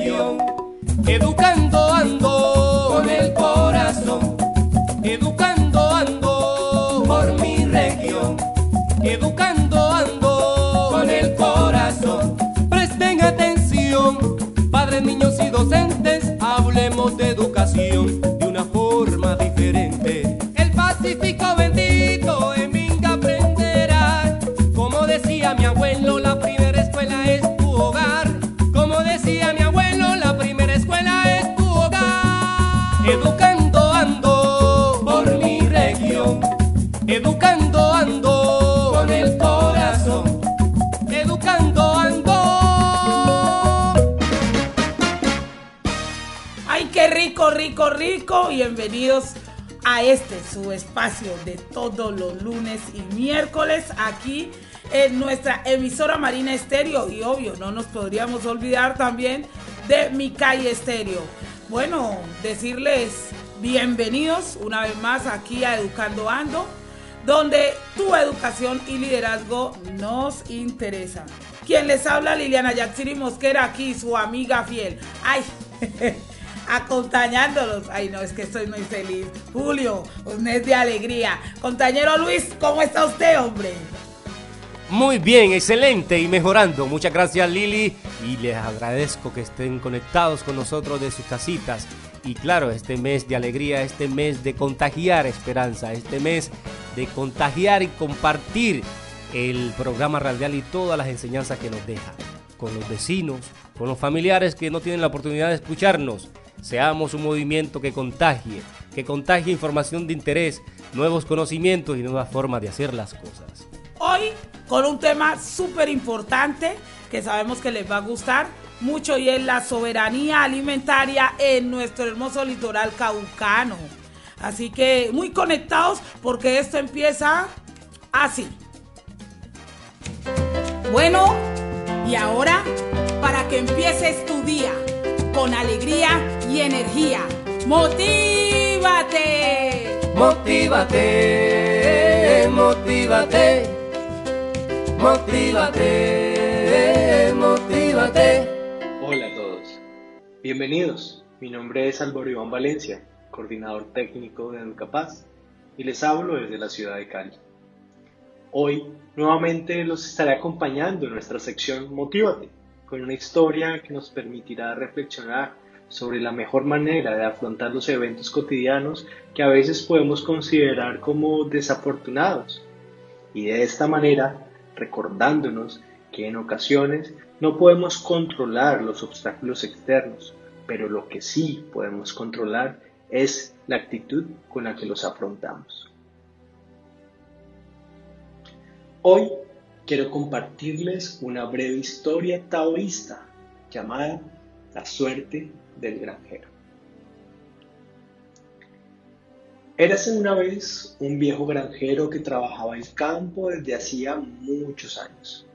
Educando ando con el corazón. Educando ando por mi región. Educando ando con el corazón. Presten atención, padres, niños y docentes, hablemos de educación Bienvenidos a este, su espacio de todos los lunes y miércoles aquí en nuestra emisora Marina Estéreo. Y obvio, no nos podríamos olvidar también de Mi Calle Estéreo. Bueno, decirles bienvenidos una vez más aquí a Educando Ando, donde tu educación y liderazgo nos interesa. Quien les habla, Liliana Yaxiri Mosquera, aquí su amiga fiel. ¡Ay! acompañándolos. Ay, no, es que estoy muy feliz. Julio, un mes de alegría. Compañero Luis, ¿cómo está usted, hombre? Muy bien, excelente y mejorando. Muchas gracias Lili y les agradezco que estén conectados con nosotros de sus casitas. Y claro, este mes de alegría, este mes de contagiar esperanza, este mes de contagiar y compartir el programa radial y todas las enseñanzas que nos deja. Con los vecinos, con los familiares que no tienen la oportunidad de escucharnos. Seamos un movimiento que contagie, que contagie información de interés, nuevos conocimientos y nuevas formas de hacer las cosas. Hoy con un tema súper importante que sabemos que les va a gustar mucho y es la soberanía alimentaria en nuestro hermoso litoral caucano. Así que muy conectados porque esto empieza así. Bueno, y ahora para que empieces tu día con alegría y energía. ¡Motívate! Motívate, motívate, motívate, motívate. Hola a todos, bienvenidos. Mi nombre es Álvaro Iván Valencia, coordinador técnico de Educapaz, y les hablo desde la ciudad de Cali. Hoy nuevamente los estaré acompañando en nuestra sección Motívate, con una historia que nos permitirá reflexionar sobre la mejor manera de afrontar los eventos cotidianos que a veces podemos considerar como desafortunados. Y de esta manera, recordándonos que en ocasiones no podemos controlar los obstáculos externos, pero lo que sí podemos controlar es la actitud con la que los afrontamos. Hoy quiero compartirles una breve historia taoísta llamada La suerte del granjero. Érase una vez un viejo granjero que trabajaba en campo desde hacía muchos años.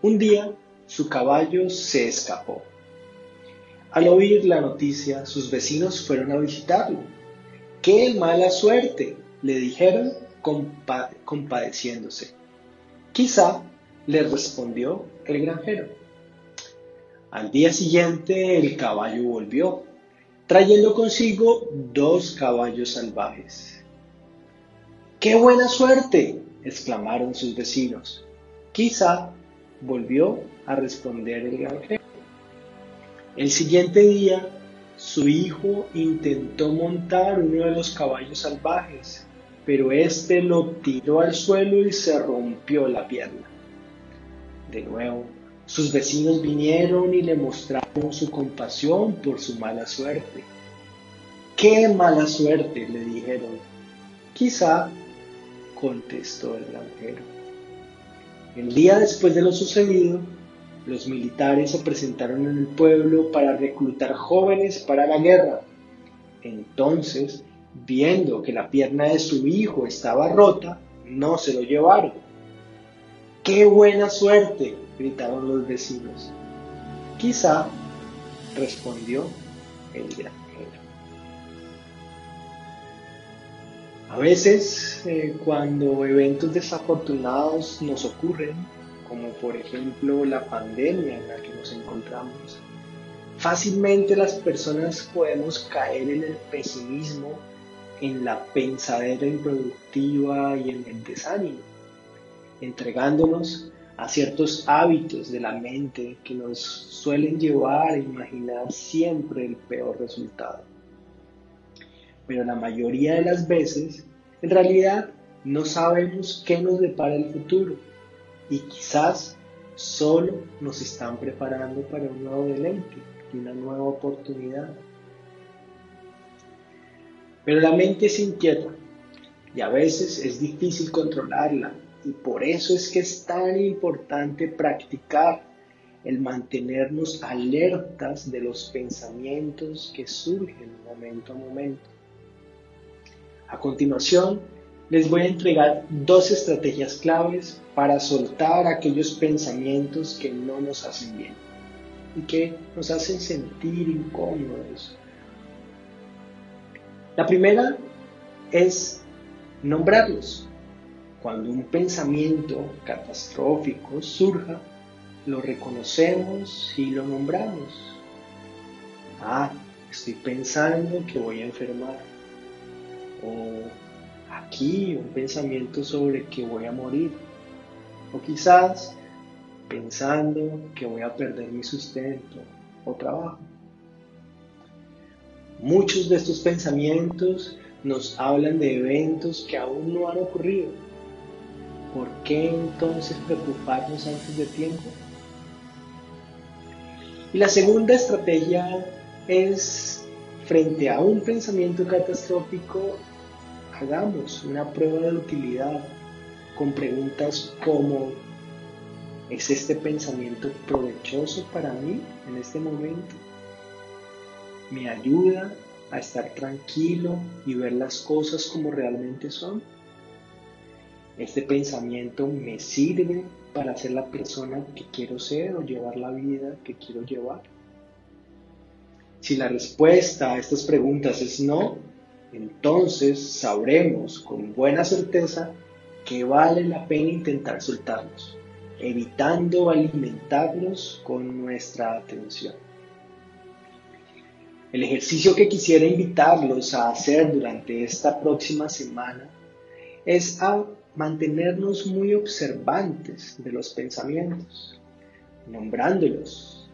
Un día su caballo se escapó. Al oír la noticia, sus vecinos fueron a visitarlo. ¡Qué mala suerte! le dijeron compa- compadeciéndose. Quizá le respondió el granjero. Al día siguiente el caballo volvió, trayendo consigo dos caballos salvajes. ¡Qué buena suerte! exclamaron sus vecinos. Quizá volvió a responder el granjero. El siguiente día, su hijo intentó montar uno de los caballos salvajes, pero éste lo tiró al suelo y se rompió la pierna. De nuevo, sus vecinos vinieron y le mostraron su compasión por su mala suerte. ¡Qué mala suerte! le dijeron. Quizá, contestó el granjero. El día después de lo sucedido, los militares se presentaron en el pueblo para reclutar jóvenes para la guerra. Entonces, viendo que la pierna de su hijo estaba rota, no se lo llevaron. ¡Qué buena suerte! gritaron los vecinos. Quizá, respondió el granjero. A veces, eh, cuando eventos desafortunados nos ocurren, como por ejemplo la pandemia en la que nos encontramos, Fácilmente las personas podemos caer en el pesimismo, en la pensadera improductiva y en el desánimo, entregándonos a ciertos hábitos de la mente que nos suelen llevar a imaginar siempre el peor resultado. Pero la mayoría de las veces, en realidad, no sabemos qué nos depara el futuro y quizás solo nos están preparando para un nuevo deleite y una nueva oportunidad. Pero la mente es inquieta y a veces es difícil controlarla y por eso es que es tan importante practicar el mantenernos alertas de los pensamientos que surgen momento a momento. A continuación, les voy a entregar dos estrategias claves para soltar aquellos pensamientos que no nos hacen bien y que nos hacen sentir incómodos. La primera es nombrarlos. Cuando un pensamiento catastrófico surja, lo reconocemos y lo nombramos. Ah, estoy pensando que voy a enfermar. O aquí un pensamiento sobre que voy a morir. O quizás pensando que voy a perder mi sustento o trabajo. Muchos de estos pensamientos nos hablan de eventos que aún no han ocurrido ¿por qué entonces preocuparnos antes de tiempo? Y la segunda estrategia es, frente a un pensamiento catastrófico, hagamos una prueba de utilidad con preguntas como, ¿es este pensamiento provechoso para mí en este momento? ¿Me ayuda a estar tranquilo y ver las cosas como realmente son? Este pensamiento me sirve para ser la persona que quiero ser o llevar la vida que quiero llevar. Si la respuesta a estas preguntas es no, entonces sabremos con buena certeza que vale la pena intentar soltarlos, evitando alimentarlos con nuestra atención. El ejercicio que quisiera invitarlos a hacer durante esta próxima semana es a mantenernos muy observantes de los pensamientos, nombrándolos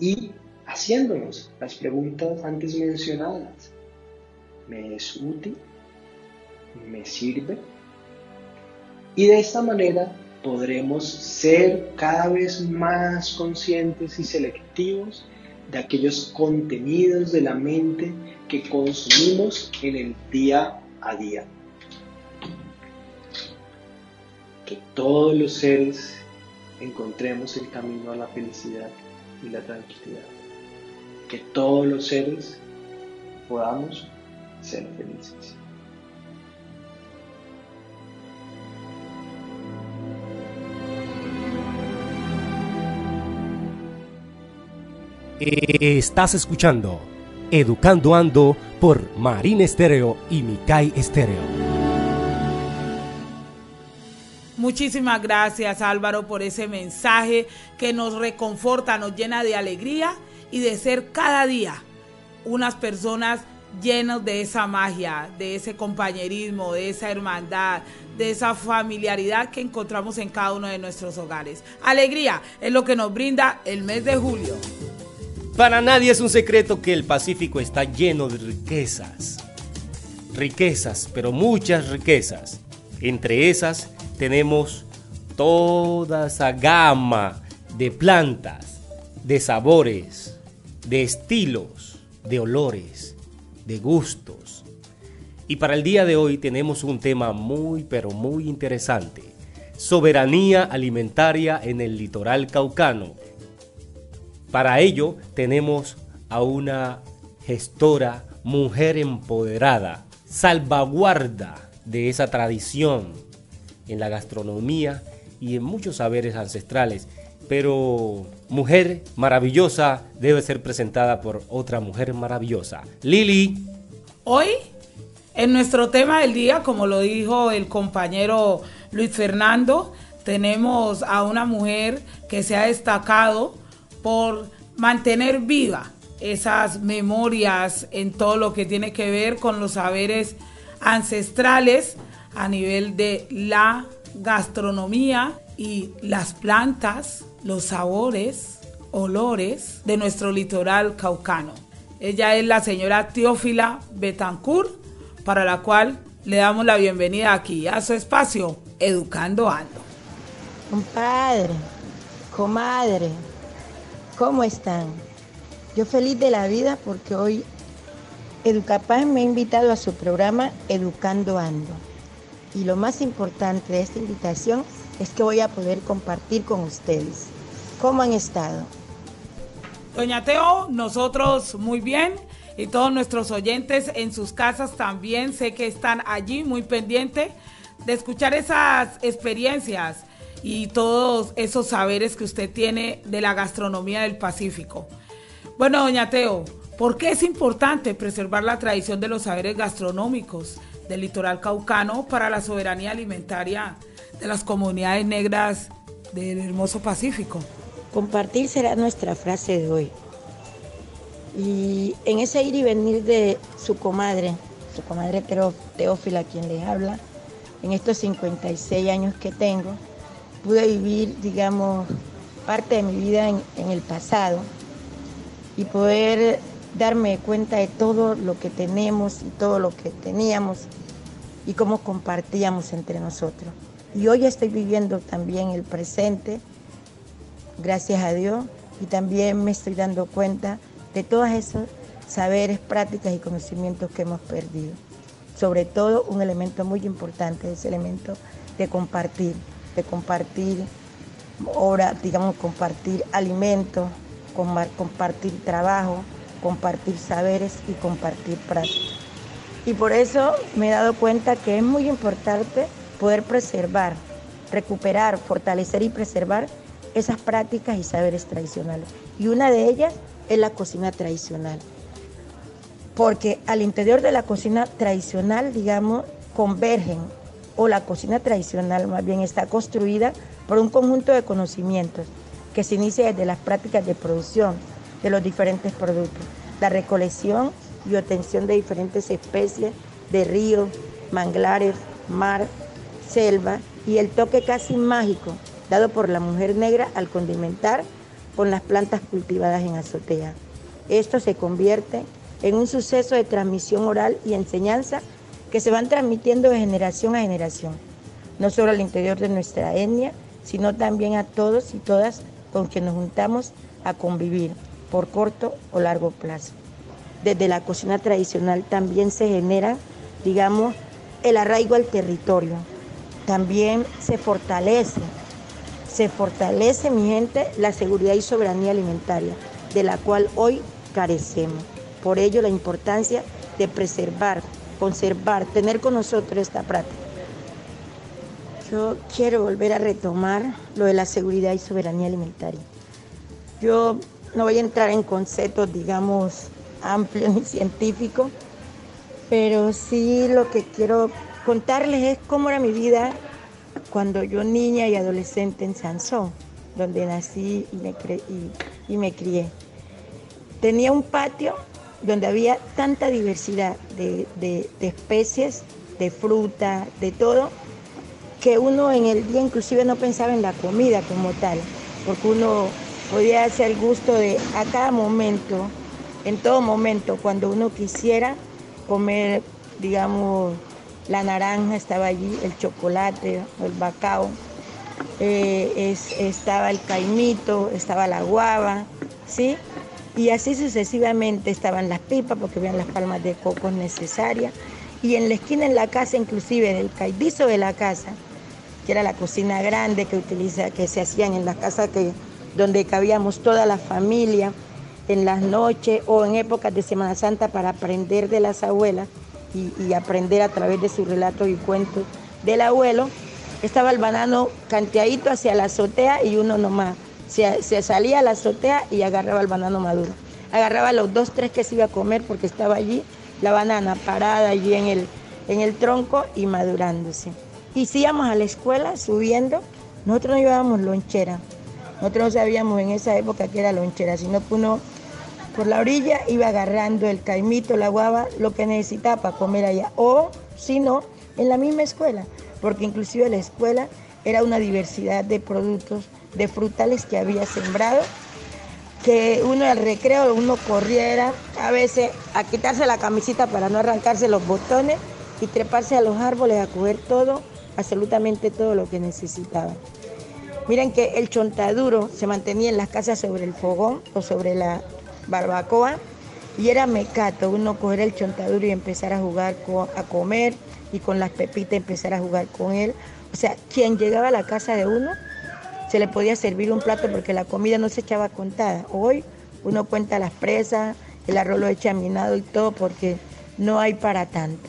y haciéndonos las preguntas antes mencionadas. ¿Me es útil? ¿Me sirve? Y de esta manera podremos ser cada vez más conscientes y selectivos de aquellos contenidos de la mente que consumimos en el día a día. Que todos los seres encontremos el camino a la felicidad y la tranquilidad. Que todos los seres podamos ser felices. Estás escuchando Educando Ando por Marín Estéreo y Mikai Estéreo. Muchísimas gracias Álvaro por ese mensaje que nos reconforta, nos llena de alegría y de ser cada día unas personas llenas de esa magia, de ese compañerismo, de esa hermandad, de esa familiaridad que encontramos en cada uno de nuestros hogares. Alegría es lo que nos brinda el mes de julio. Para nadie es un secreto que el Pacífico está lleno de riquezas. Riquezas, pero muchas riquezas. Entre esas tenemos toda esa gama de plantas, de sabores, de estilos, de olores, de gustos. Y para el día de hoy tenemos un tema muy pero muy interesante. Soberanía alimentaria en el litoral caucano. Para ello tenemos a una gestora, mujer empoderada, salvaguarda de esa tradición en la gastronomía y en muchos saberes ancestrales. Pero mujer maravillosa debe ser presentada por otra mujer maravillosa. Lili. Hoy, en nuestro tema del día, como lo dijo el compañero Luis Fernando, tenemos a una mujer que se ha destacado por mantener viva esas memorias en todo lo que tiene que ver con los saberes ancestrales a nivel de la gastronomía y las plantas, los sabores, olores de nuestro litoral caucano. Ella es la señora Teófila Betancourt, para la cual le damos la bienvenida aquí a su espacio, Educando Ando. Compadre, comadre, ¿cómo están? Yo feliz de la vida porque hoy Educapaz me ha invitado a su programa Educando Ando. Y lo más importante de esta invitación es que voy a poder compartir con ustedes. ¿Cómo han estado? Doña Teo, nosotros muy bien y todos nuestros oyentes en sus casas también sé que están allí muy pendientes de escuchar esas experiencias y todos esos saberes que usted tiene de la gastronomía del Pacífico. Bueno, doña Teo, ¿por qué es importante preservar la tradición de los saberes gastronómicos del litoral caucano para la soberanía alimentaria de las comunidades negras del hermoso Pacífico? Compartir será nuestra frase de hoy. Y en ese ir y venir de su comadre, su comadre Teófila, quien les habla, en estos 56 años que tengo, pude vivir, digamos, parte de mi vida en, en el pasado y poder darme cuenta de todo lo que tenemos y todo lo que teníamos y cómo compartíamos entre nosotros. Y hoy estoy viviendo también el presente, gracias a Dios, y también me estoy dando cuenta de todos esos saberes, prácticas y conocimientos que hemos perdido. Sobre todo un elemento muy importante, ese elemento de compartir, de compartir ahora, digamos, compartir alimentos, compartir trabajo, compartir saberes y compartir prácticas. Y por eso me he dado cuenta que es muy importante poder preservar, recuperar, fortalecer y preservar esas prácticas y saberes tradicionales. Y una de ellas es la cocina tradicional. Porque al interior de la cocina tradicional, digamos, convergen, o la cocina tradicional más bien está construida por un conjunto de conocimientos que se inicia desde las prácticas de producción de los diferentes productos, la recolección y obtención de diferentes especies de ríos, manglares, mar, selva y el toque casi mágico dado por la mujer negra al condimentar con las plantas cultivadas en azotea. Esto se convierte en un suceso de transmisión oral y enseñanza que se van transmitiendo de generación a generación, no solo al interior de nuestra etnia, sino también a todos y todas con quien nos juntamos a convivir por corto o largo plazo. Desde la cocina tradicional también se genera, digamos, el arraigo al territorio. También se fortalece, se fortalece, mi gente, la seguridad y soberanía alimentaria, de la cual hoy carecemos. Por ello la importancia de preservar, conservar, tener con nosotros esta práctica. Yo quiero volver a retomar lo de la seguridad y soberanía alimentaria. Yo no voy a entrar en conceptos, digamos, amplios ni científicos, pero sí lo que quiero contarles es cómo era mi vida cuando yo niña y adolescente en Sansón, donde nací y me, y me crié. Tenía un patio donde había tanta diversidad de, de, especies, de fruta, de todo, que uno en el día inclusive no pensaba en la comida como tal, porque uno podía hacer el gusto de a cada momento, en todo momento, cuando uno quisiera comer, digamos, la naranja estaba allí, el chocolate, el bacao, eh, estaba el caimito, estaba la guava, ¿sí? Y así sucesivamente estaban las pipas porque habían las palmas de coco necesarias. Y en la esquina en la casa, inclusive del caidizo de la casa, que era la cocina grande que, utiliza, que se hacían en las casas que, donde cabíamos toda la familia, en las noches o en épocas de Semana Santa para aprender de las abuelas y, aprender a través de sus relatos y cuentos del abuelo, estaba el banano canteadito hacia la azotea y uno nomás se, salía a la azotea y agarraba el banano maduro. Agarraba los dos, tres que se iba a comer porque estaba allí la banana parada allí en el, en el tronco y madurándose. Y íbamos a la escuela subiendo, nosotros no llevábamos lonchera. Nosotros no sabíamos en esa época que era lonchera, sino que uno por la orilla iba agarrando el caimito, la guava, lo que necesitaba para comer allá. O, si no, en la misma escuela, porque inclusive la escuela era una diversidad de productos, de frutales que había sembrado, que uno al recreo, uno corriera a veces a quitarse la camisita para no arrancarse los botones y treparse a los árboles a coger todo, absolutamente todo lo que necesitaba. Miren que el chontaduro se mantenía en las casas sobre el fogón o sobre la barbacoa y era mecato uno coger el chontaduro y empezar a jugar, a comer y con las pepitas empezar a jugar con él. O sea, quien llegaba a la casa de uno se le podía servir un plato porque la comida no se echaba contada. Hoy uno cuenta las presas, el arroz lo echa minado y todo porque no hay para tanto.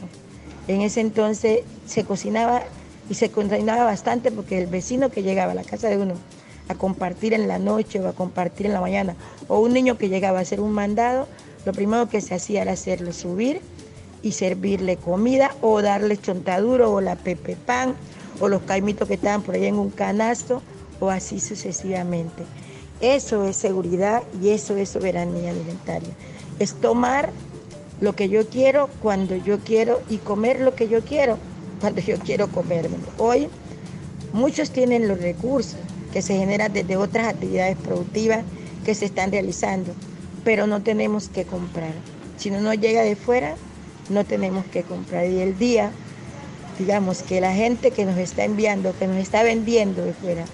En ese entonces se cocinaba y se cocinaba bastante porque el vecino que llegaba a la casa de uno a compartir en la noche o a compartir en la mañana, o un niño que llegaba a hacer un mandado, lo primero que se hacía era hacerle subir y servirle comida o darle chontaduro o la pepe pan o los caimitos que estaban por ahí en un canasto o así sucesivamente. Eso es seguridad y eso es soberanía alimentaria. Es tomar lo que yo quiero cuando yo quiero y comer lo que yo quiero cuando yo quiero comerme. Hoy muchos tienen los recursos que se generan desde otras actividades productivas que se están realizando, pero no tenemos que comprar. Si no nos llega de fuera, no tenemos que comprar. Y el día, digamos, que la gente que nos está enviando, que nos está vendiendo de fuera,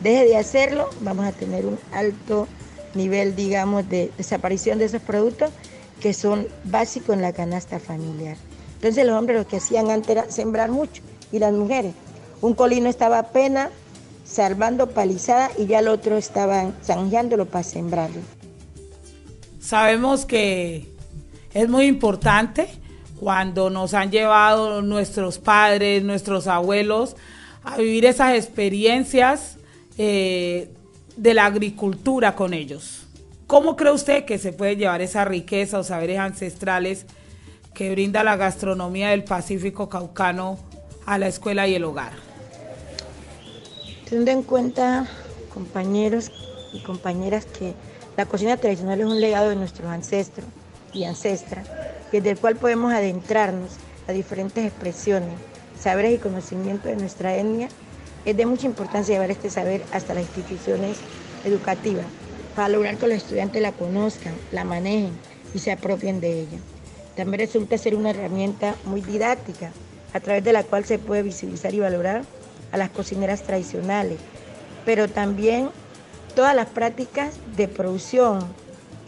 deje de hacerlo, vamos a tener un alto nivel, digamos, de desaparición de esos productos que son básicos en la canasta familiar. Entonces los hombres lo que hacían antes era sembrar mucho y las mujeres. Un colino estaba apenas salvando palizada y ya el otro estaban zanjándolo para sembrarlo. Sabemos que es muy importante cuando nos han llevado nuestros padres, nuestros abuelos a vivir esas experiencias eh, de la agricultura con ellos. ¿Cómo cree usted que se puede llevar esa riqueza o saberes ancestrales que brinda la gastronomía del Pacífico Caucano a la escuela y el hogar. Teniendo en cuenta, compañeros y compañeras, que la cocina tradicional es un legado de nuestros ancestros y ancestras, desde el cual podemos adentrarnos a diferentes expresiones, saberes y conocimientos de nuestra etnia, es de mucha importancia llevar este saber hasta las instituciones educativas para lograr que los estudiantes la conozcan, la manejen y se apropien de ella. También resulta ser una herramienta muy didáctica, a través de la cual se puede visibilizar y valorar a las cocineras tradicionales, pero también todas las prácticas de producción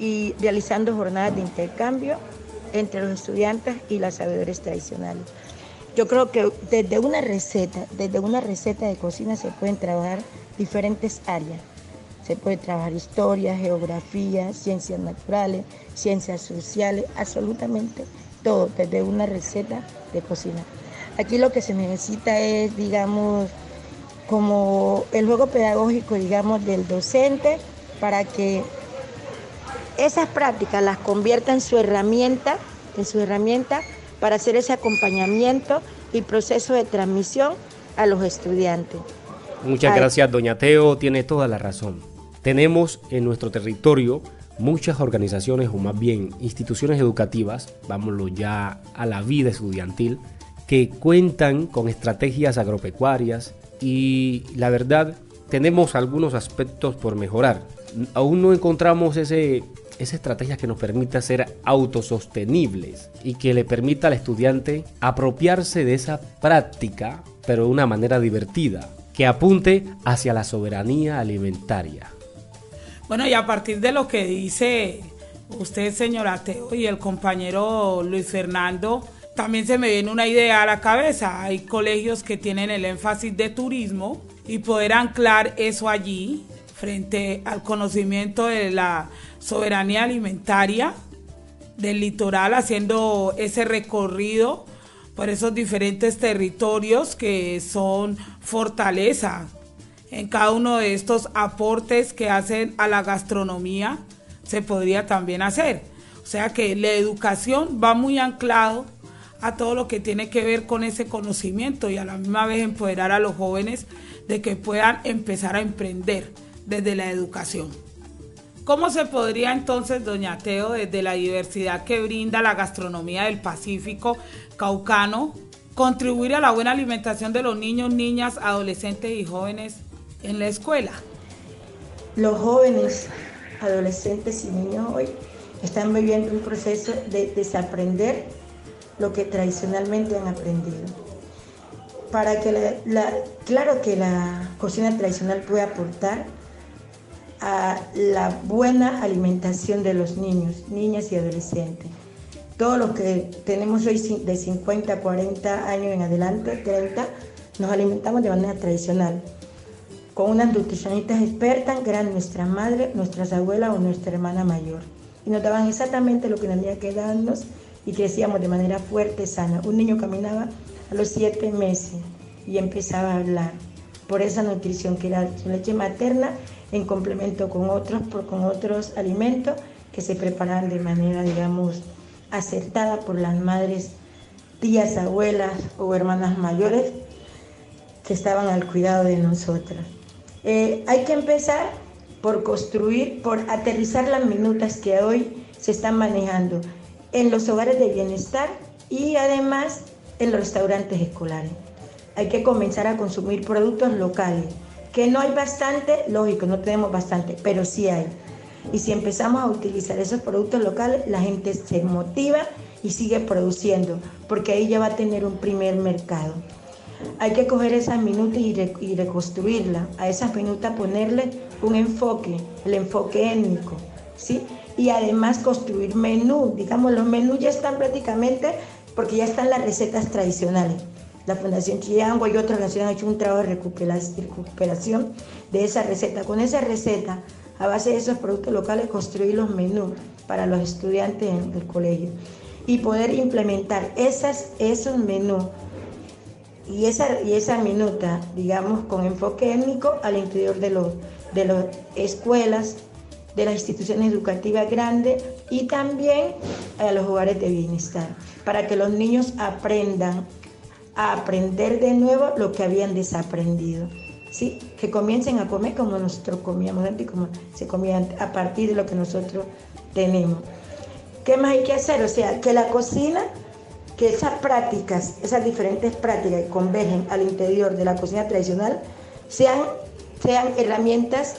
y realizando jornadas de intercambio entre los estudiantes y las sabedores tradicionales. Yo creo que desde una receta, desde una receta de cocina se pueden trabajar diferentes áreas. Se puede trabajar historia, geografía, ciencias naturales, ciencias sociales, absolutamente todo, desde una receta de cocina. Aquí lo que se necesita es, digamos, como el juego pedagógico, digamos, del docente para que esas prácticas las convierta en su herramienta, en su herramienta para hacer ese acompañamiento y proceso de transmisión a los estudiantes. Muchas gracias, doña Teo, tiene toda la razón. Tenemos en nuestro territorio muchas organizaciones o más bien instituciones educativas, vámonos ya a la vida estudiantil, que cuentan con estrategias agropecuarias y la verdad tenemos algunos aspectos por mejorar. Aún no encontramos ese, esa estrategia que nos permita ser autosostenibles y que le permita al estudiante apropiarse de esa práctica, pero de una manera divertida, que apunte hacia la soberanía alimentaria. Bueno, y a partir de lo que dice usted, señora Teo, y el compañero Luis Fernando, también se me viene una idea a la cabeza. Hay colegios que tienen el énfasis de turismo y poder anclar eso allí frente al conocimiento de la soberanía alimentaria del litoral, haciendo ese recorrido por esos diferentes territorios que son fortaleza en cada uno de estos aportes que hacen a la gastronomía se podría también hacer. O sea que la educación va muy anclado a todo lo que tiene que ver con ese conocimiento y a la misma vez empoderar a los jóvenes de que puedan empezar a emprender desde la educación. ¿Cómo se podría entonces, doña Teo, desde la diversidad que brinda la gastronomía del Pacífico caucano, contribuir a la buena alimentación de los niños, niñas, adolescentes y jóvenes en la escuela? Los jóvenes, adolescentes y niños hoy están viviendo un proceso de desaprender lo que tradicionalmente han aprendido. Para que la, claro que la cocina tradicional puede aportar a la buena alimentación de los niños, niñas y adolescentes. Todos los que tenemos hoy de 50, 40 años en adelante, 30, nos alimentamos de manera tradicional, con unas nutricionistas expertas que eran nuestra madre, nuestras abuelas o nuestra hermana mayor. Y nos daban exactamente lo que tenía que darnos y crecíamos de manera fuerte, sana. Un niño caminaba a los siete meses y empezaba a hablar por esa nutrición que era su leche materna en complemento con otros, con otros alimentos que se preparaban de manera, digamos, acertada por las madres, tías, abuelas o hermanas mayores que estaban al cuidado de nosotras. Eh, hay que empezar por construir, por aterrizar las minutas que hoy se están manejando en los hogares de bienestar y además en los restaurantes escolares. Hay que comenzar a consumir productos locales, que no hay bastante, lógico, no tenemos bastante, pero sí hay. Y si empezamos a utilizar esos productos locales, la gente se motiva y sigue produciendo, porque ahí ya va a tener un primer mercado. Hay que coger esas minutas y, y reconstruirlas, a esas minutas ponerle un enfoque, el enfoque étnico, ¿sí? Y además construir menú, digamos, los menús ya están prácticamente, porque ya están las recetas tradicionales. La Fundación Chiango y otras naciones han hecho un trabajo de recuperación de esa receta. Con esa receta, a base de esos productos locales, construir los menús para los estudiantes en el colegio y poder implementar esas, esos menús y esa, y esa minuta, digamos, con enfoque étnico al interior de, los, de las escuelas, de las instituciones educativas grandes y también a los hogares de bienestar, para que los niños aprendan a aprender de nuevo lo que habían desaprendido. ¿sí? Que comiencen a comer como nosotros comíamos antes como se comía a partir de lo que nosotros tenemos. ¿Qué más hay que hacer? O sea, que la cocina, que esas prácticas, esas diferentes prácticas que convergen al interior de la cocina tradicional, sean, sean herramientas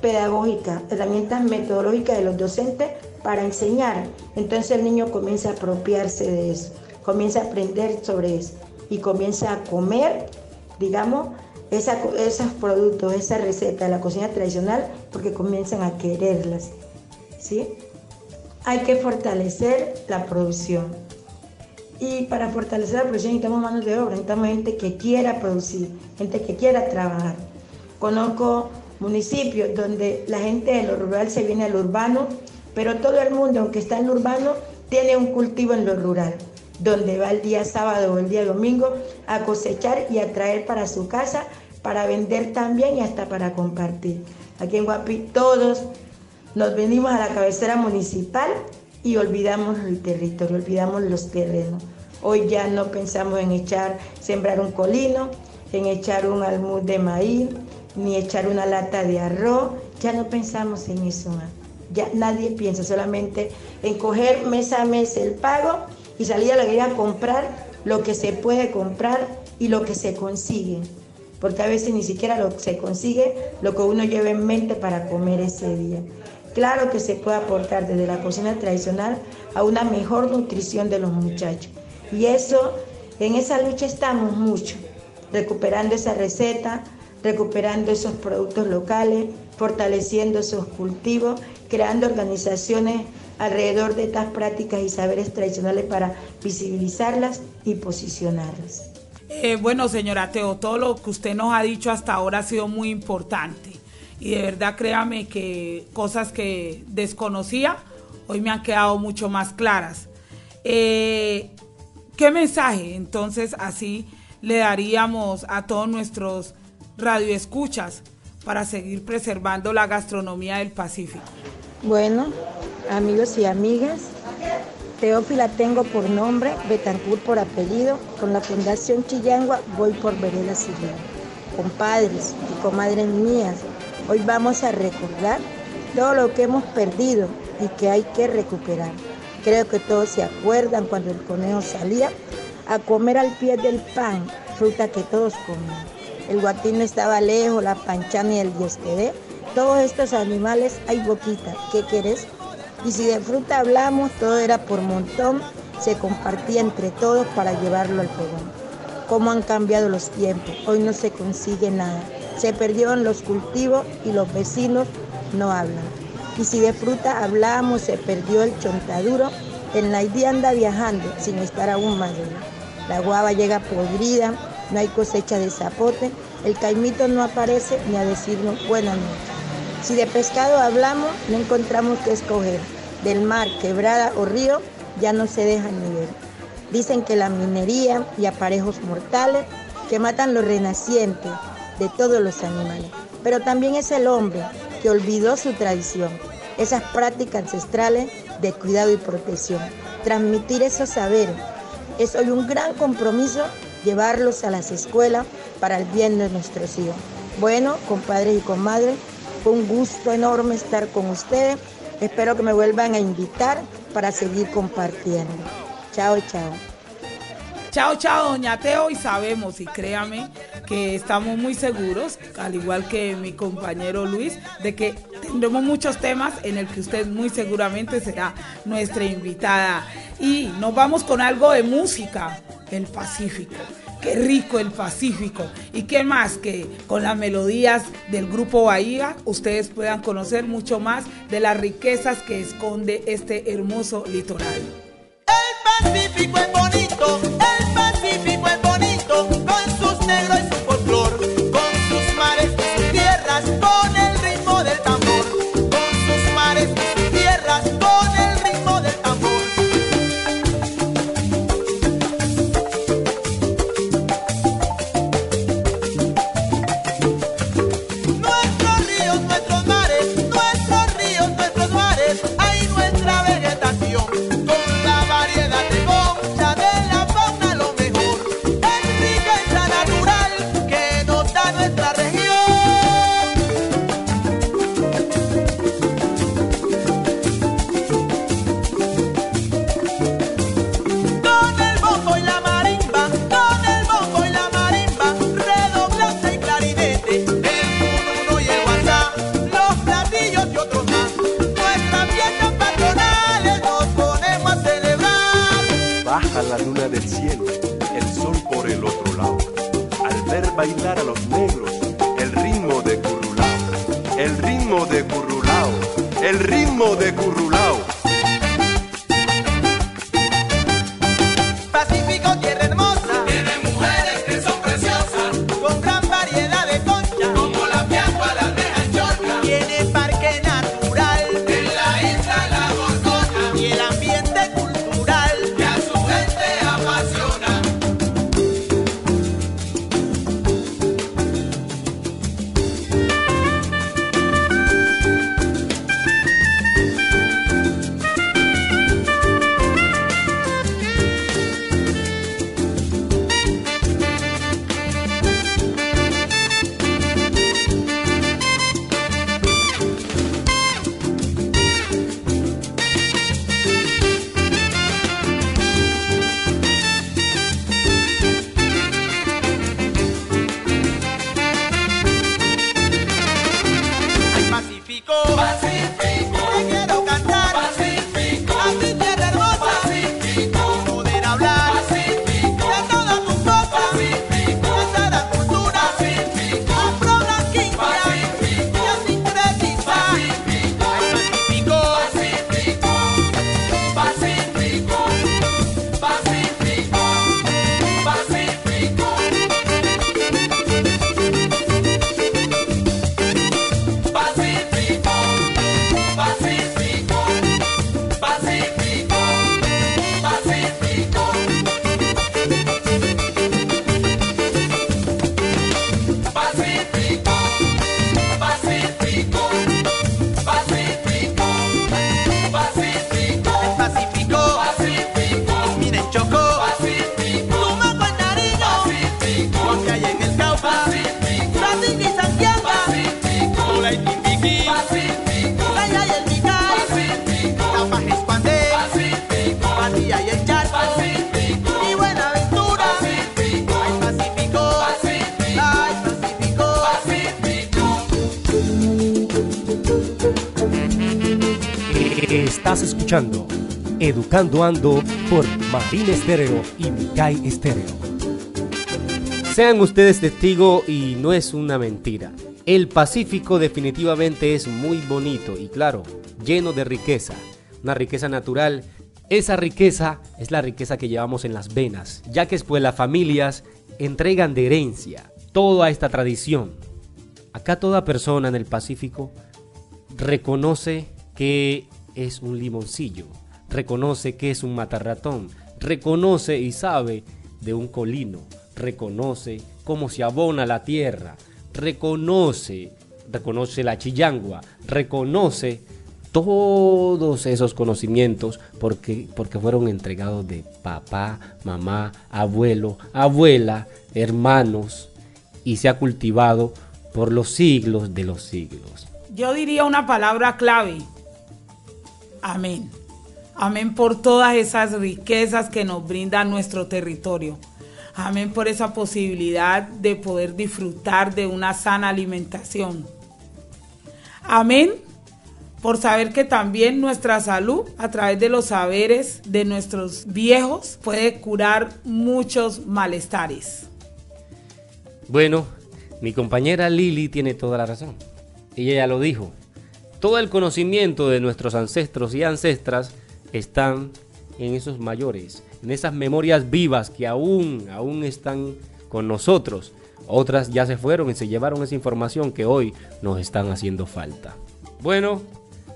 pedagógicas, herramientas metodológicas de los docentes para enseñar. Entonces el niño comienza a apropiarse de eso, comienza a aprender sobre eso y comienza a comer, digamos, esos productos, esa receta de la cocina tradicional, porque comienzan a quererlas. ¿sí? Hay que fortalecer la producción. Y para fortalecer la producción necesitamos manos de obra, necesitamos gente que quiera producir, gente que quiera trabajar. Conozco municipios donde la gente de lo rural se viene al urbano, pero todo el mundo, aunque está en lo urbano, tiene un cultivo en lo rural donde va el día sábado o el día domingo a cosechar y a traer para su casa, para vender también y hasta para compartir. Aquí en Guapi todos nos venimos a la cabecera municipal y olvidamos el territorio, olvidamos los terrenos. Hoy ya no pensamos en echar, sembrar un colino, en echar un almud de maíz, ni echar una lata de arroz, ya no pensamos en eso Ya nadie piensa solamente en coger mes a mes el pago y salir a la vida a comprar lo que se puede comprar y lo que se consigue. Porque a veces ni siquiera lo que se consigue lo que uno lleva en mente para comer ese día. Claro que se puede aportar desde la cocina tradicional a una mejor nutrición de los muchachos. Y eso, en esa lucha estamos mucho, recuperando esa receta, recuperando esos productos locales, fortaleciendo esos cultivos, creando organizaciones alrededor de estas prácticas y saberes tradicionales para visibilizarlas y posicionarlas. Eh, bueno, señora Teo, todo lo que usted nos ha dicho hasta ahora ha sido muy importante y de verdad créame que cosas que desconocía hoy me han quedado mucho más claras. Eh, ¿Qué mensaje entonces así le daríamos a todos nuestros radioescuchas para seguir preservando la gastronomía del Pacífico? Bueno, amigos y amigas, Teófila tengo por nombre, Betancourt por apellido, con la Fundación Chillangua voy por Vereda Civil. Compadres y comadres mías, Hoy vamos a recordar todo lo que hemos perdido y que hay que recuperar. Creo que todos se acuerdan cuando el conejo salía a comer al pie del pan, fruta que todos comían. El guatín no estaba lejos, la panchana y el diestedé. Todos estos animales hay boquita. ¿Qué querés? Y si de fruta hablamos, todo era por montón, se compartía entre todos para llevarlo al fogón. ¿Cómo han cambiado los tiempos? Hoy no se consigue nada. Se perdieron los cultivos y los vecinos no hablan. Y si de fruta hablamos, se perdió el chontaduro. En la idea anda viajando sin estar aún maduro. La guava llega podrida, no hay cosecha de zapote, el caimito no aparece ni a decirnos buenas noches. Si de pescado hablamos, no encontramos qué escoger. Del mar, quebrada o río, ya no se deja ni ver. Dicen que la minería y aparejos mortales que matan los renacientes, de todos los animales. Pero también es el hombre que olvidó su tradición, esas prácticas ancestrales de cuidado y protección. Transmitir esos saberes es hoy un gran compromiso llevarlos a las escuelas para el bien de nuestros hijos. Bueno, compadres y comadres, fue un gusto enorme estar con ustedes. Espero que me vuelvan a invitar para seguir compartiendo. Chao, chao. Chao, chao, doña Teo, y sabemos, y créame, que estamos muy seguros, al igual que mi compañero Luis, de que tendremos muchos temas en el que usted muy seguramente será nuestra invitada. Y nos vamos con algo de música, el Pacífico. Qué rico el Pacífico. Y qué más que con las melodías del grupo Bahía ustedes puedan conocer mucho más de las riquezas que esconde este hermoso litoral. El Pacífico es bonito, el Pacífico es bonito, con sus negros Estás escuchando Educando Ando por Marina Estéreo y Micay Estéreo. Sean ustedes testigos y no es una mentira. El Pacífico definitivamente es muy bonito y claro, lleno de riqueza. Una riqueza natural. Esa riqueza es la riqueza que llevamos en las venas, ya que después las familias entregan de herencia toda esta tradición. Acá toda persona en el Pacífico reconoce que es un limoncillo, reconoce que es un matarratón, reconoce y sabe de un colino, reconoce cómo se abona la tierra, reconoce, reconoce la chillangua, reconoce todos esos conocimientos porque, porque fueron entregados de papá, mamá, abuelo, abuela, hermanos y se ha cultivado por los siglos de los siglos. Yo diría una palabra clave. Amén. Amén por todas esas riquezas que nos brinda nuestro territorio. Amén por esa posibilidad de poder disfrutar de una sana alimentación. Amén por saber que también nuestra salud a través de los saberes de nuestros viejos puede curar muchos malestares. Bueno, mi compañera Lili tiene toda la razón. Ella ya lo dijo. Todo el conocimiento de nuestros ancestros y ancestras están en esos mayores, en esas memorias vivas que aún, aún están con nosotros. Otras ya se fueron y se llevaron esa información que hoy nos están haciendo falta. Bueno,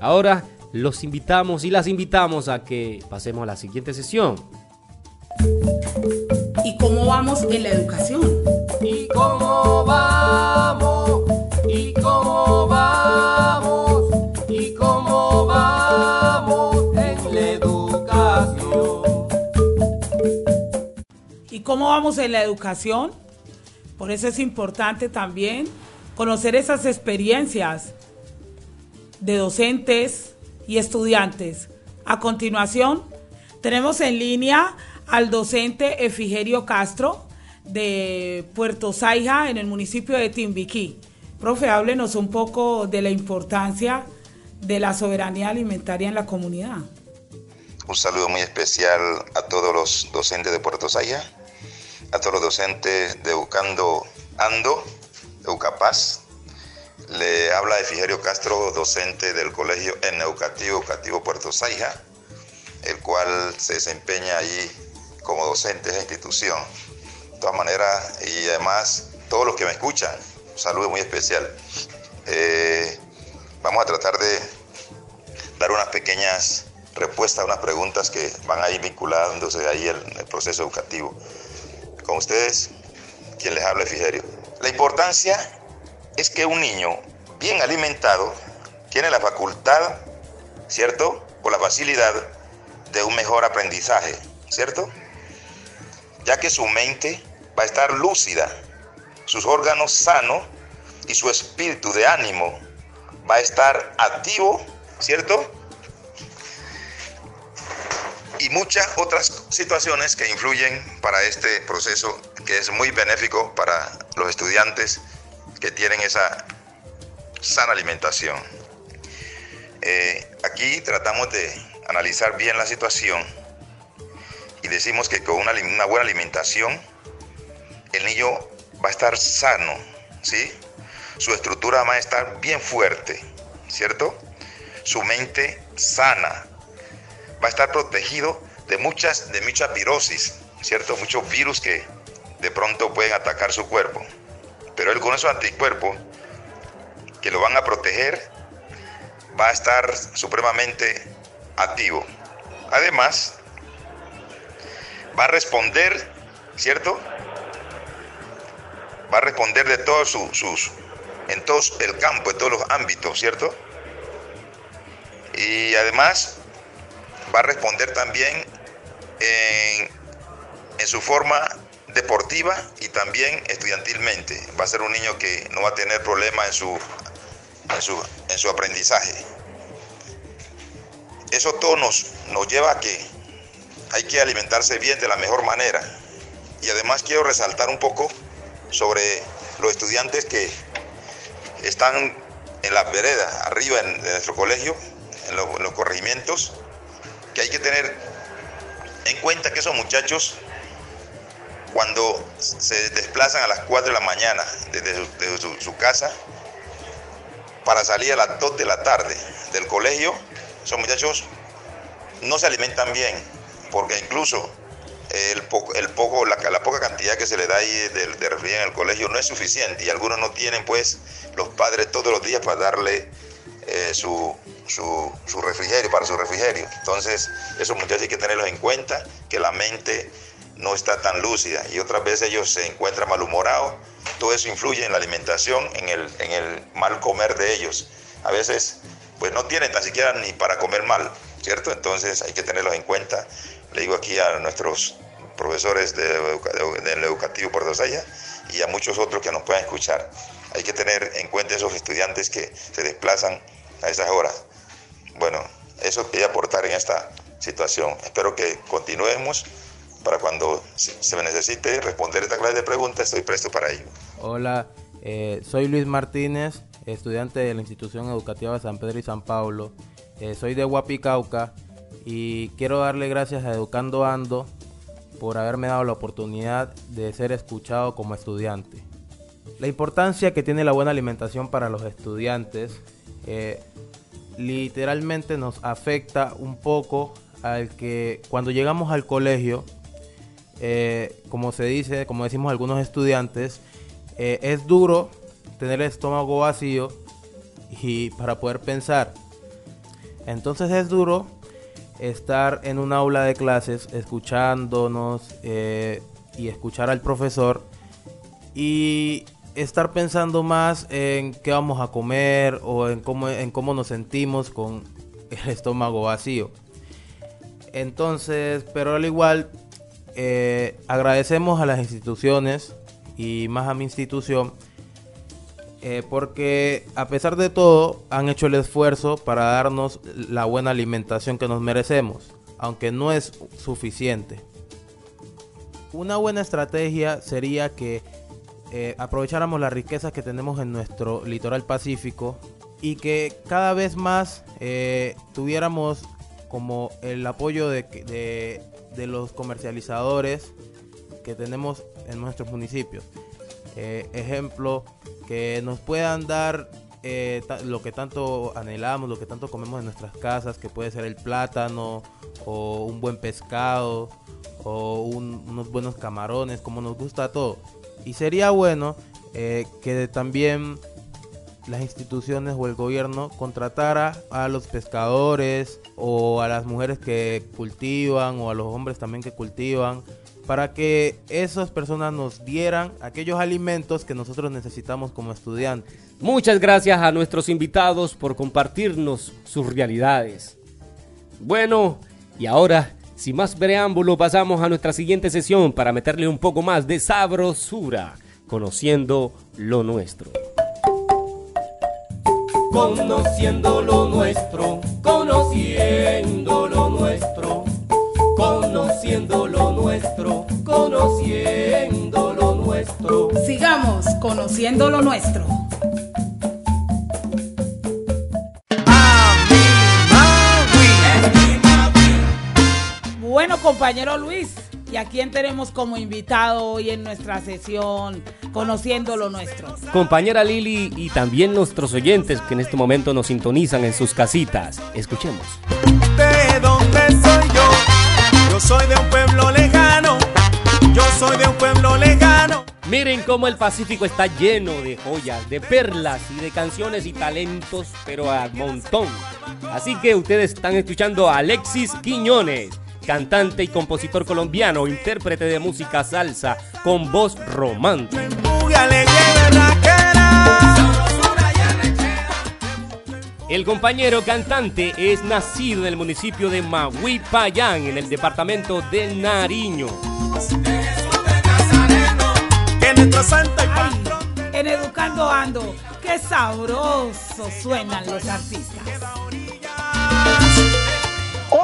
ahora los invitamos y las invitamos a que pasemos a la siguiente sesión. ¿Y cómo vamos en la educación? ¿Y cómo cómo vamos en la educación? Por eso es importante también conocer esas experiencias de docentes y estudiantes. A continuación, tenemos en línea al docente Efigerio Castro de Puerto Saija en el municipio de Timbiquí. Profe, háblenos un poco de la importancia de la soberanía alimentaria en la comunidad. Un saludo muy especial a todos los docentes de Puerto Saija, a todos los docentes de Educando Ando, Educapaz. Le habla Efigerio Castro, docente del Colegio en Educativo Educativo Puerto Saija, el cual se desempeña allí como docente de esa institución. De todas maneras, y además, todos los que me escuchan, un saludo muy especial. Eh, vamos a tratar de dar unas pequeñas respuestas a unas preguntas que van a ir vinculándose ahí en el proceso educativo. Con ustedes, quien les habla, Figerio. La importancia es que un niño bien alimentado tiene la facultad, ¿cierto? O la facilidad de un mejor aprendizaje, ¿cierto? Ya que su mente va a estar lúcida, sus órganos sanos y su espíritu de ánimo va a estar activo, ¿cierto? Y muchas otras situaciones que influyen para este proceso que es muy benéfico para los estudiantes que tienen esa sana alimentación. Eh, aquí tratamos de analizar bien la situación y decimos que con una, una buena alimentación el niño va a estar sano, ¿sí? Su estructura va a estar bien fuerte, ¿cierto? Su mente sana, va a estar protegido de muchas, de mucha virosis, ¿cierto? Muchos virus que de pronto pueden atacar su cuerpo. Pero él con esos anticuerpos que lo van a proteger, va a estar supremamente activo. Además, va a responder, ¿cierto? Va a responder de todos sus, en todo el campo, en todos los ámbitos, ¿cierto? Y además va a responder también en, en su forma deportiva y también estudiantilmente. Va a ser un niño que no va a tener problemas en su, en su, en su aprendizaje. Eso todo nos, nos lleva a que hay que alimentarse bien de la mejor manera. Y además quiero resaltar un poco sobre los estudiantes que están en la vereda, arriba en, en nuestro colegio, en, los corregimientos, que hay que tener en cuenta que esos muchachos, cuando se desplazan a las 4 de la mañana desde, su, casa, para salir a las 2 de la tarde del colegio, esos muchachos no se alimentan bien, porque incluso el poco, la, poca cantidad que se le da ahí de, de en el colegio no es suficiente y algunos no tienen pues los padres todos los días para darle eh, su, su, refrigerio, para su refrigerio. Entonces, esos muchachos hay que tenerlos en cuenta, que la mente no está tan lúcida y otras veces ellos se encuentran malhumorados. Todo eso influye en la alimentación, en el, en el mal comer de ellos. A veces, pues no tienen tan siquiera ni para comer mal, ¿cierto? Entonces hay que tenerlos en cuenta. Le digo aquí a nuestros profesores de, del educativo Saya y a muchos otros que nos puedan escuchar. Hay que tener en cuenta esos estudiantes que se desplazan a esas horas. Bueno, eso quería aportar en esta situación. Espero que continuemos para cuando se me necesite responder esta clase de preguntas, estoy presto para ello. Hola, eh, soy Luis Martínez, estudiante de la institución educativa de San Pedro y San Pablo. Eh, soy de Huapicauca y quiero darle gracias a Educando Ando por haberme dado la oportunidad de ser escuchado como estudiante. La importancia que tiene la buena alimentación para los estudiantes eh, literalmente nos afecta un poco al que cuando llegamos al colegio, eh, como se dice, como decimos algunos estudiantes, eh, es duro tener el estómago vacío y para poder pensar. Entonces es duro estar en un aula de clases escuchándonos y escuchar al profesor y estar pensando más en qué vamos a comer o en cómo, en cómo nos sentimos con el estómago vacío. Entonces, pero al igual, eh, agradecemos a las instituciones y más a mi institución eh, porque a pesar de todo han hecho el esfuerzo para darnos la buena alimentación que nos merecemos, aunque no es suficiente. Una buena estrategia sería que eh, aprovecháramos las riquezas que tenemos en nuestro litoral pacífico y que cada vez más eh, tuviéramos como el apoyo de, los comercializadores que tenemos en nuestros municipios. Eh, ejemplo, que nos puedan dar lo que tanto anhelamos, lo que tanto comemos en nuestras casas, que puede ser el plátano o un buen pescado o unos buenos camarones, como nos gusta a todos. Y sería bueno eh, que también las instituciones o el gobierno contratara a los pescadores o a las mujeres que cultivan o a los hombres también que cultivan para que esas personas nos dieran aquellos alimentos que nosotros necesitamos como estudiantes. Muchas gracias a nuestros invitados por compartirnos sus realidades. Bueno, y ahora sin más preámbulo, pasamos a nuestra siguiente sesión para meterle un poco más de sabrosura, conociendo lo nuestro. Conociendo lo nuestro, conociendo lo nuestro, conociendo lo nuestro, conociendo lo nuestro. Sigamos conociendo lo nuestro. Bueno, compañero Luis, ¿y a quién tenemos como invitado hoy en nuestra sesión Conociendo lo Nuestro? Compañera Lili y también nuestros oyentes que en este momento nos sintonizan en sus casitas. Escuchemos. ¿De dónde soy yo? Yo soy de un pueblo lejano. Yo soy de un pueblo lejano. Miren cómo el Pacífico está lleno de joyas, de perlas y de canciones y talentos, pero a montón. Así que ustedes están escuchando a Alexis Quiñones cantante y compositor colombiano, intérprete de música salsa con voz romántica. El compañero cantante es nacido en el municipio de Mahuipayán, en el departamento de Nariño. en Educando Ando, qué sabroso suenan los artistas.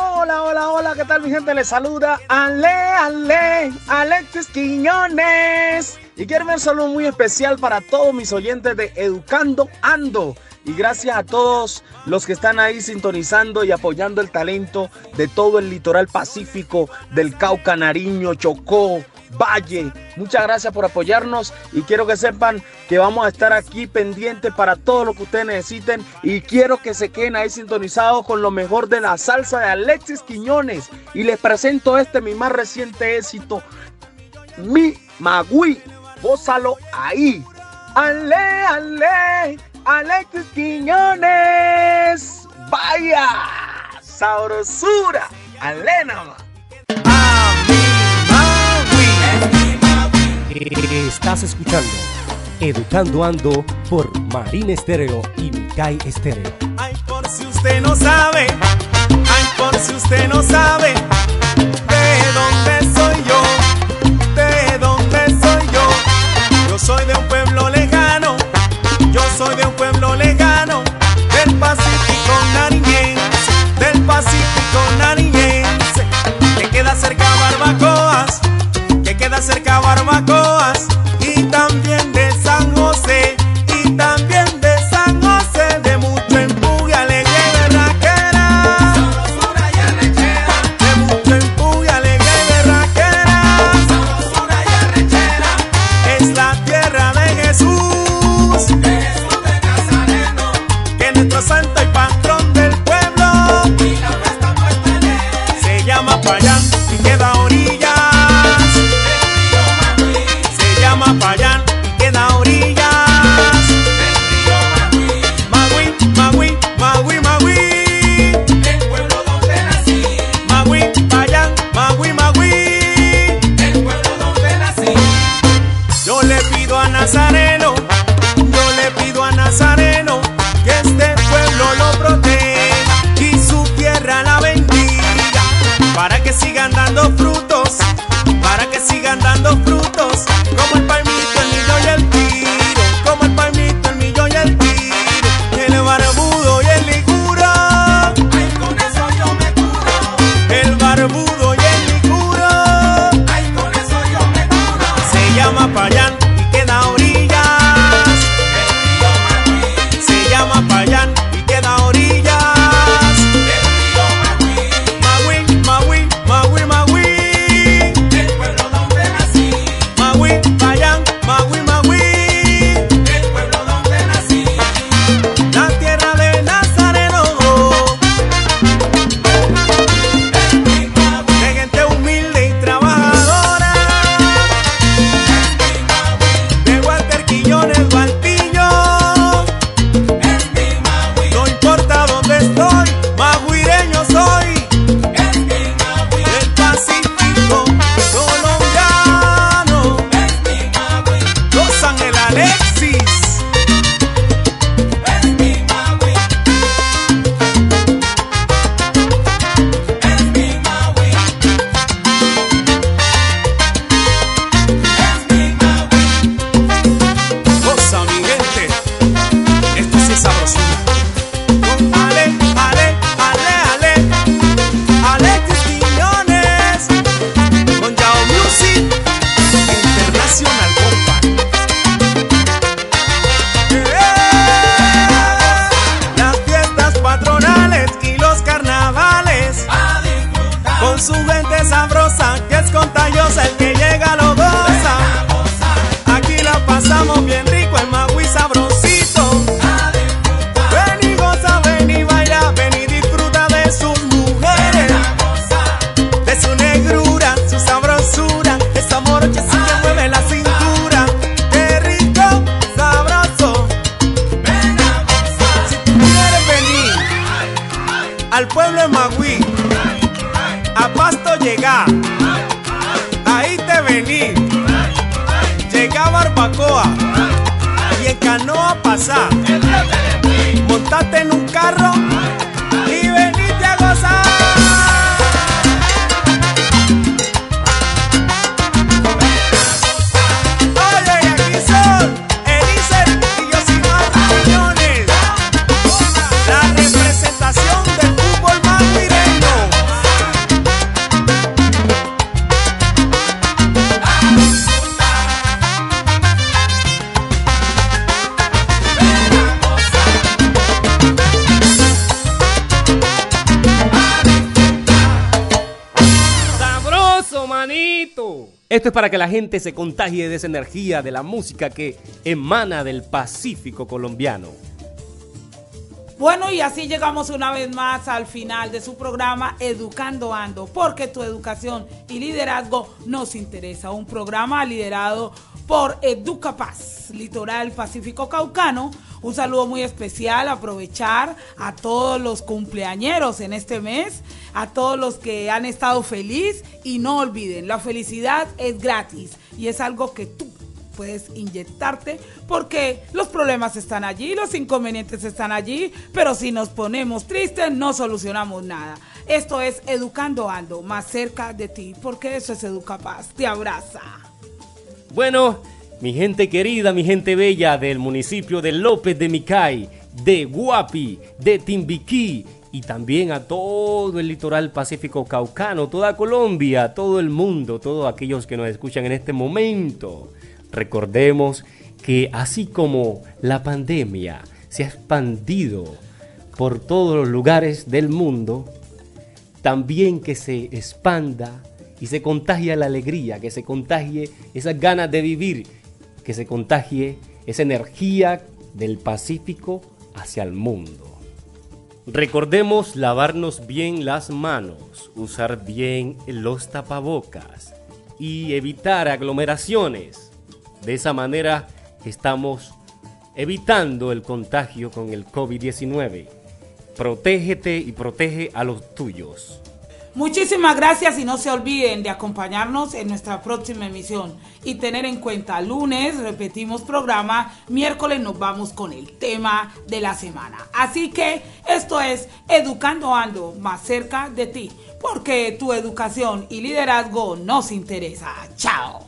Hola, hola, hola, ¿qué tal mi gente? Les saluda Ale, Ale, Alexis Quiñones. Y quiero ver un saludo muy especial para todos mis oyentes de Educando Ando. Y gracias a todos los que están ahí sintonizando y apoyando el talento de todo el litoral pacífico, del Cauca, Nariño, Chocó, Valle. Muchas gracias por apoyarnos y quiero que sepan que vamos a estar aquí pendientes para todo lo que ustedes necesiten y quiero que se queden ahí sintonizados con lo mejor de la salsa de Alexis Quiñones y les presento este mi más reciente éxito, Mi Magui. Pósalo ahí. Ale, ale, Alexis Quiñones. Vaya, sabrosura. Alena. Estás escuchando Educando Ando por Marín Estéreo y Micay Estéreo. Ay, por si usted no sabe, ay, por si usted no sabe de dónde soy yo, de dónde soy yo. Yo soy de un pueblo lejano, yo soy de un pueblo lejano, del Pacífico Nariñense, del Pacífico Nariñense, que queda cerca Barbacoas, que queda cerca Barbacoas. Esto es para que la gente se contagie de esa energía, de la música que emana del Pacífico colombiano. Bueno, y así llegamos una vez más al final de su programa Educando Ando, porque tu educación y liderazgo nos interesa. Un programa liderado por Educapaz, Litoral Pacífico Caucano. Un saludo muy especial, aprovechar a todos los cumpleañeros en este mes, a todos los que han estado feliz y no olviden, la felicidad es gratis y es algo que tú puedes inyectarte porque los problemas están allí, los inconvenientes están allí, pero si nos ponemos tristes no solucionamos nada. Esto es Educando Ando, más cerca de ti, porque eso es Educapaz, te abraza. Bueno, mi gente querida, mi gente bella del municipio de López de Micay, de Guapi, de Timbiquí y también a todo el litoral pacífico caucano, toda Colombia, todo el mundo, todos aquellos que nos escuchan en este momento. Recordemos que así como la pandemia se ha expandido por todos los lugares del mundo, también que se expanda y se contagie la alegría, que se contagie esas ganas de vivir, que se contagie esa energía del Pacífico hacia el mundo. Recordemos lavarnos bien las manos, usar bien los tapabocas y evitar aglomeraciones. De esa manera estamos evitando el contagio con el COVID-19. Protégete y protege a los tuyos. Muchísimas gracias y no se olviden de acompañarnos en nuestra próxima emisión y tener en cuenta lunes repetimos programa, miércoles nos vamos con el tema de la semana. Así que esto es Educando Ando más cerca de ti, porque tu educación y liderazgo nos interesa. Chao.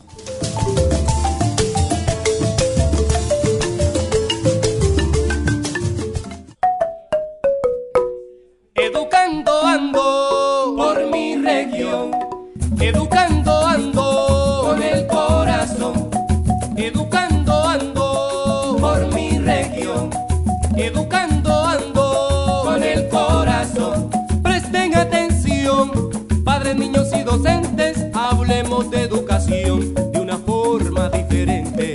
docentes hablemos de educación de una forma diferente.